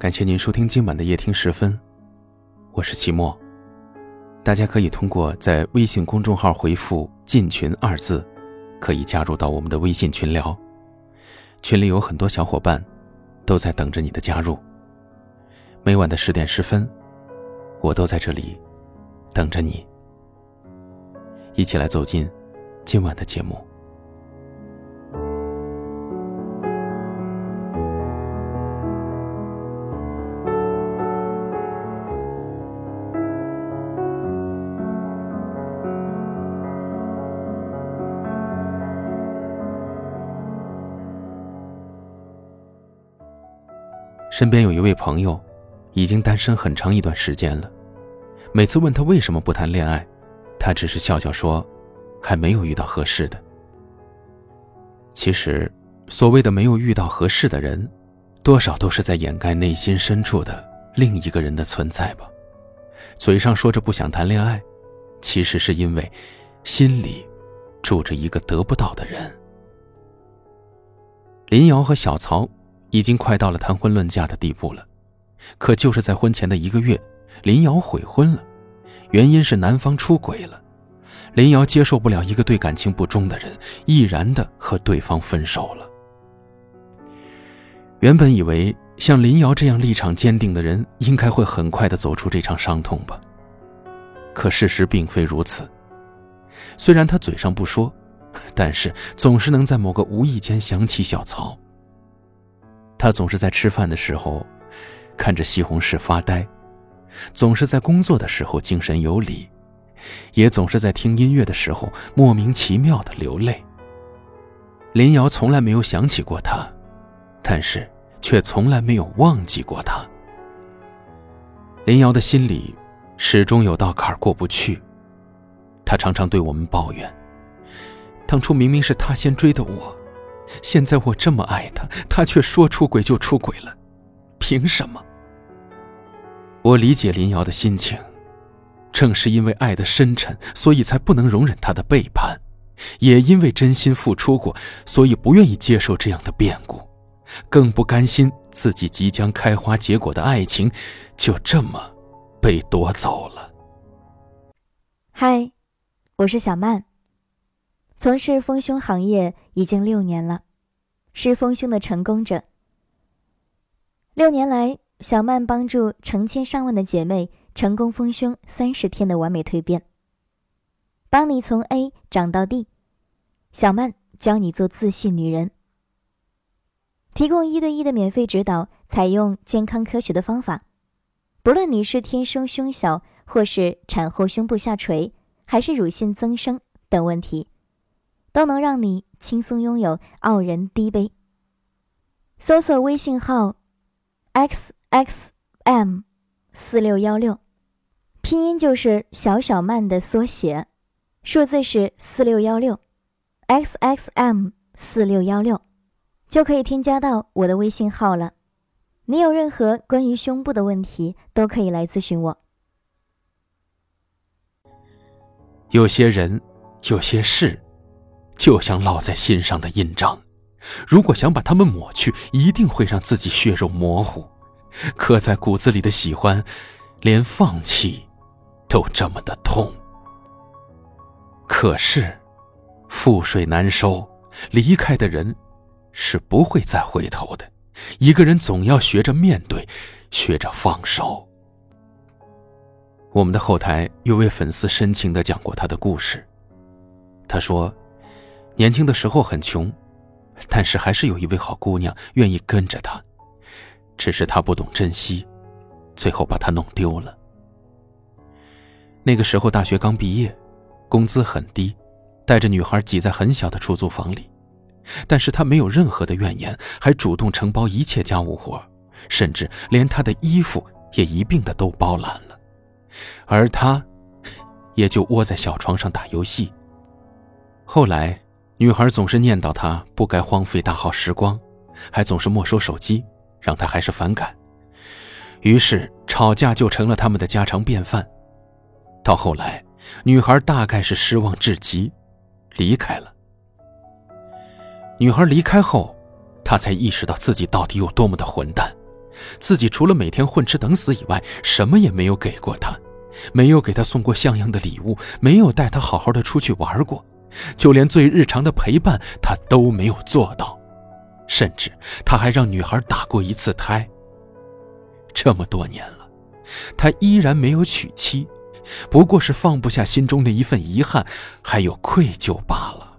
感谢您收听今晚的夜听时分，我是齐墨。大家可以通过在微信公众号回复“进群”二字，可以加入到我们的微信群聊。群里有很多小伙伴，都在等着你的加入。每晚的十点十分，我都在这里等着你。一起来走进今晚的节目。身边有一位朋友，已经单身很长一段时间了。每次问他为什么不谈恋爱，他只是笑笑说：“还没有遇到合适的。”其实，所谓的没有遇到合适的人，多少都是在掩盖内心深处的另一个人的存在吧。嘴上说着不想谈恋爱，其实是因为心里住着一个得不到的人。林瑶和小曹。已经快到了谈婚论嫁的地步了，可就是在婚前的一个月，林瑶悔婚了，原因是男方出轨了。林瑶接受不了一个对感情不忠的人，毅然的和对方分手了。原本以为像林瑶这样立场坚定的人，应该会很快的走出这场伤痛吧，可事实并非如此。虽然他嘴上不说，但是总是能在某个无意间想起小曹。他总是在吃饭的时候看着西红柿发呆，总是在工作的时候精神有理，也总是在听音乐的时候莫名其妙的流泪。林瑶从来没有想起过他，但是却从来没有忘记过他。林瑶的心里始终有道坎过不去，他常常对我们抱怨：当初明明是他先追的我。现在我这么爱他，他却说出轨就出轨了，凭什么？我理解林瑶的心情，正是因为爱的深沉，所以才不能容忍他的背叛；也因为真心付出过，所以不愿意接受这样的变故，更不甘心自己即将开花结果的爱情就这么被夺走了。嗨，我是小曼。从事丰胸行业已经六年了，是丰胸的成功者。六年来，小曼帮助成千上万的姐妹成功丰胸三十天的完美蜕变，帮你从 A 长到 D。小曼教你做自信女人，提供一对一的免费指导，采用健康科学的方法，不论你是天生胸小，或是产后胸部下垂，还是乳腺增生等问题。都能让你轻松拥有傲人低杯。搜索微信号 x x m 四六幺六，拼音就是小小曼的缩写，数字是四六幺六 x x m 四六幺六，就可以添加到我的微信号了。你有任何关于胸部的问题，都可以来咨询我。有些人，有些事。就像烙在心上的印章，如果想把它们抹去，一定会让自己血肉模糊。刻在骨子里的喜欢，连放弃都这么的痛。可是，覆水难收，离开的人是不会再回头的。一个人总要学着面对，学着放手。我们的后台有位粉丝深情的讲过他的故事，他说。年轻的时候很穷，但是还是有一位好姑娘愿意跟着他，只是他不懂珍惜，最后把他弄丢了。那个时候大学刚毕业，工资很低，带着女孩挤在很小的出租房里，但是他没有任何的怨言，还主动承包一切家务活，甚至连她的衣服也一并的都包揽了，而他，也就窝在小床上打游戏。后来。女孩总是念叨他不该荒废大好时光，还总是没收手机，让他还是反感。于是吵架就成了他们的家常便饭。到后来，女孩大概是失望至极，离开了。女孩离开后，他才意识到自己到底有多么的混蛋，自己除了每天混吃等死以外，什么也没有给过她，没有给她送过像样的礼物，没有带她好好的出去玩过，就连最日常的陪伴他都没有做到，甚至他还让女孩打过一次胎。这么多年了，他依然没有娶妻，不过是放不下心中的一份遗憾，还有愧疚罢了。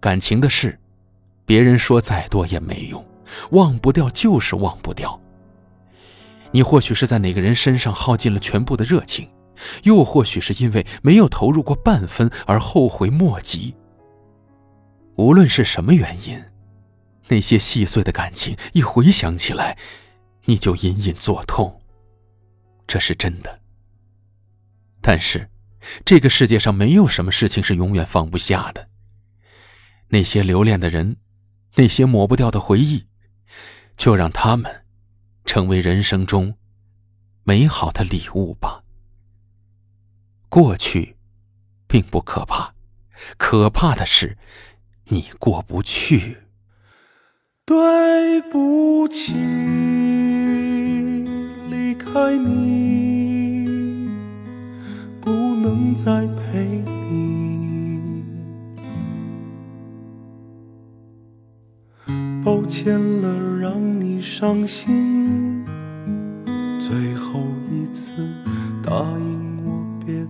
感情的事，别人说再多也没用。忘不掉就是忘不掉。你或许是在哪个人身上耗尽了全部的热情，又或许是因为没有投入过半分而后悔莫及。无论是什么原因，那些细碎的感情一回想起来，你就隐隐作痛。这是真的。但是，这个世界上没有什么事情是永远放不下的。那些留恋的人，那些抹不掉的回忆。就让他们成为人生中美好的礼物吧。过去并不可怕，可怕的是你过不去。对不起，离开你，不能再陪你。抱歉了，让你伤心。最后一次，答应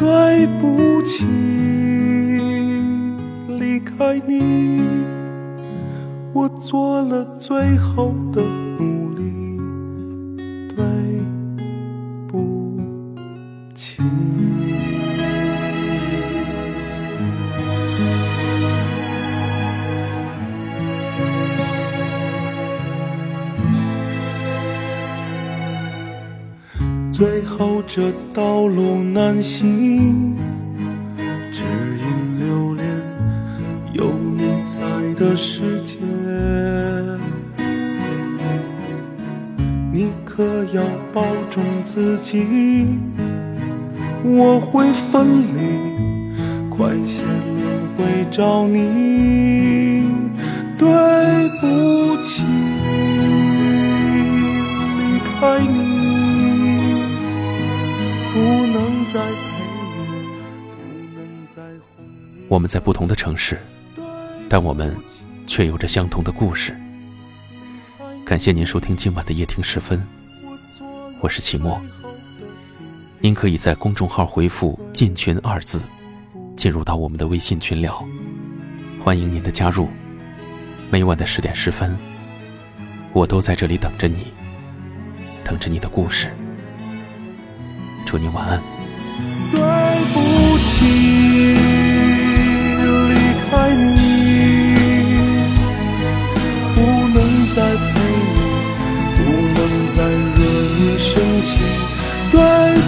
对不起，离开你，我做了最后的努力。这道路难行，只因留恋有你在的世界。你可要保重自己，我会分离，快些轮回找你。对不起，离开你。我们在不同的城市，但我们却有着相同的故事。感谢您收听今晚的夜听时分，我是齐墨。您可以在公众号回复“进群”二字，进入到我们的微信群聊，欢迎您的加入。每晚的十点十分，我都在这里等着你，等着你的故事。祝你晚安。对不起，不能再惹你生前断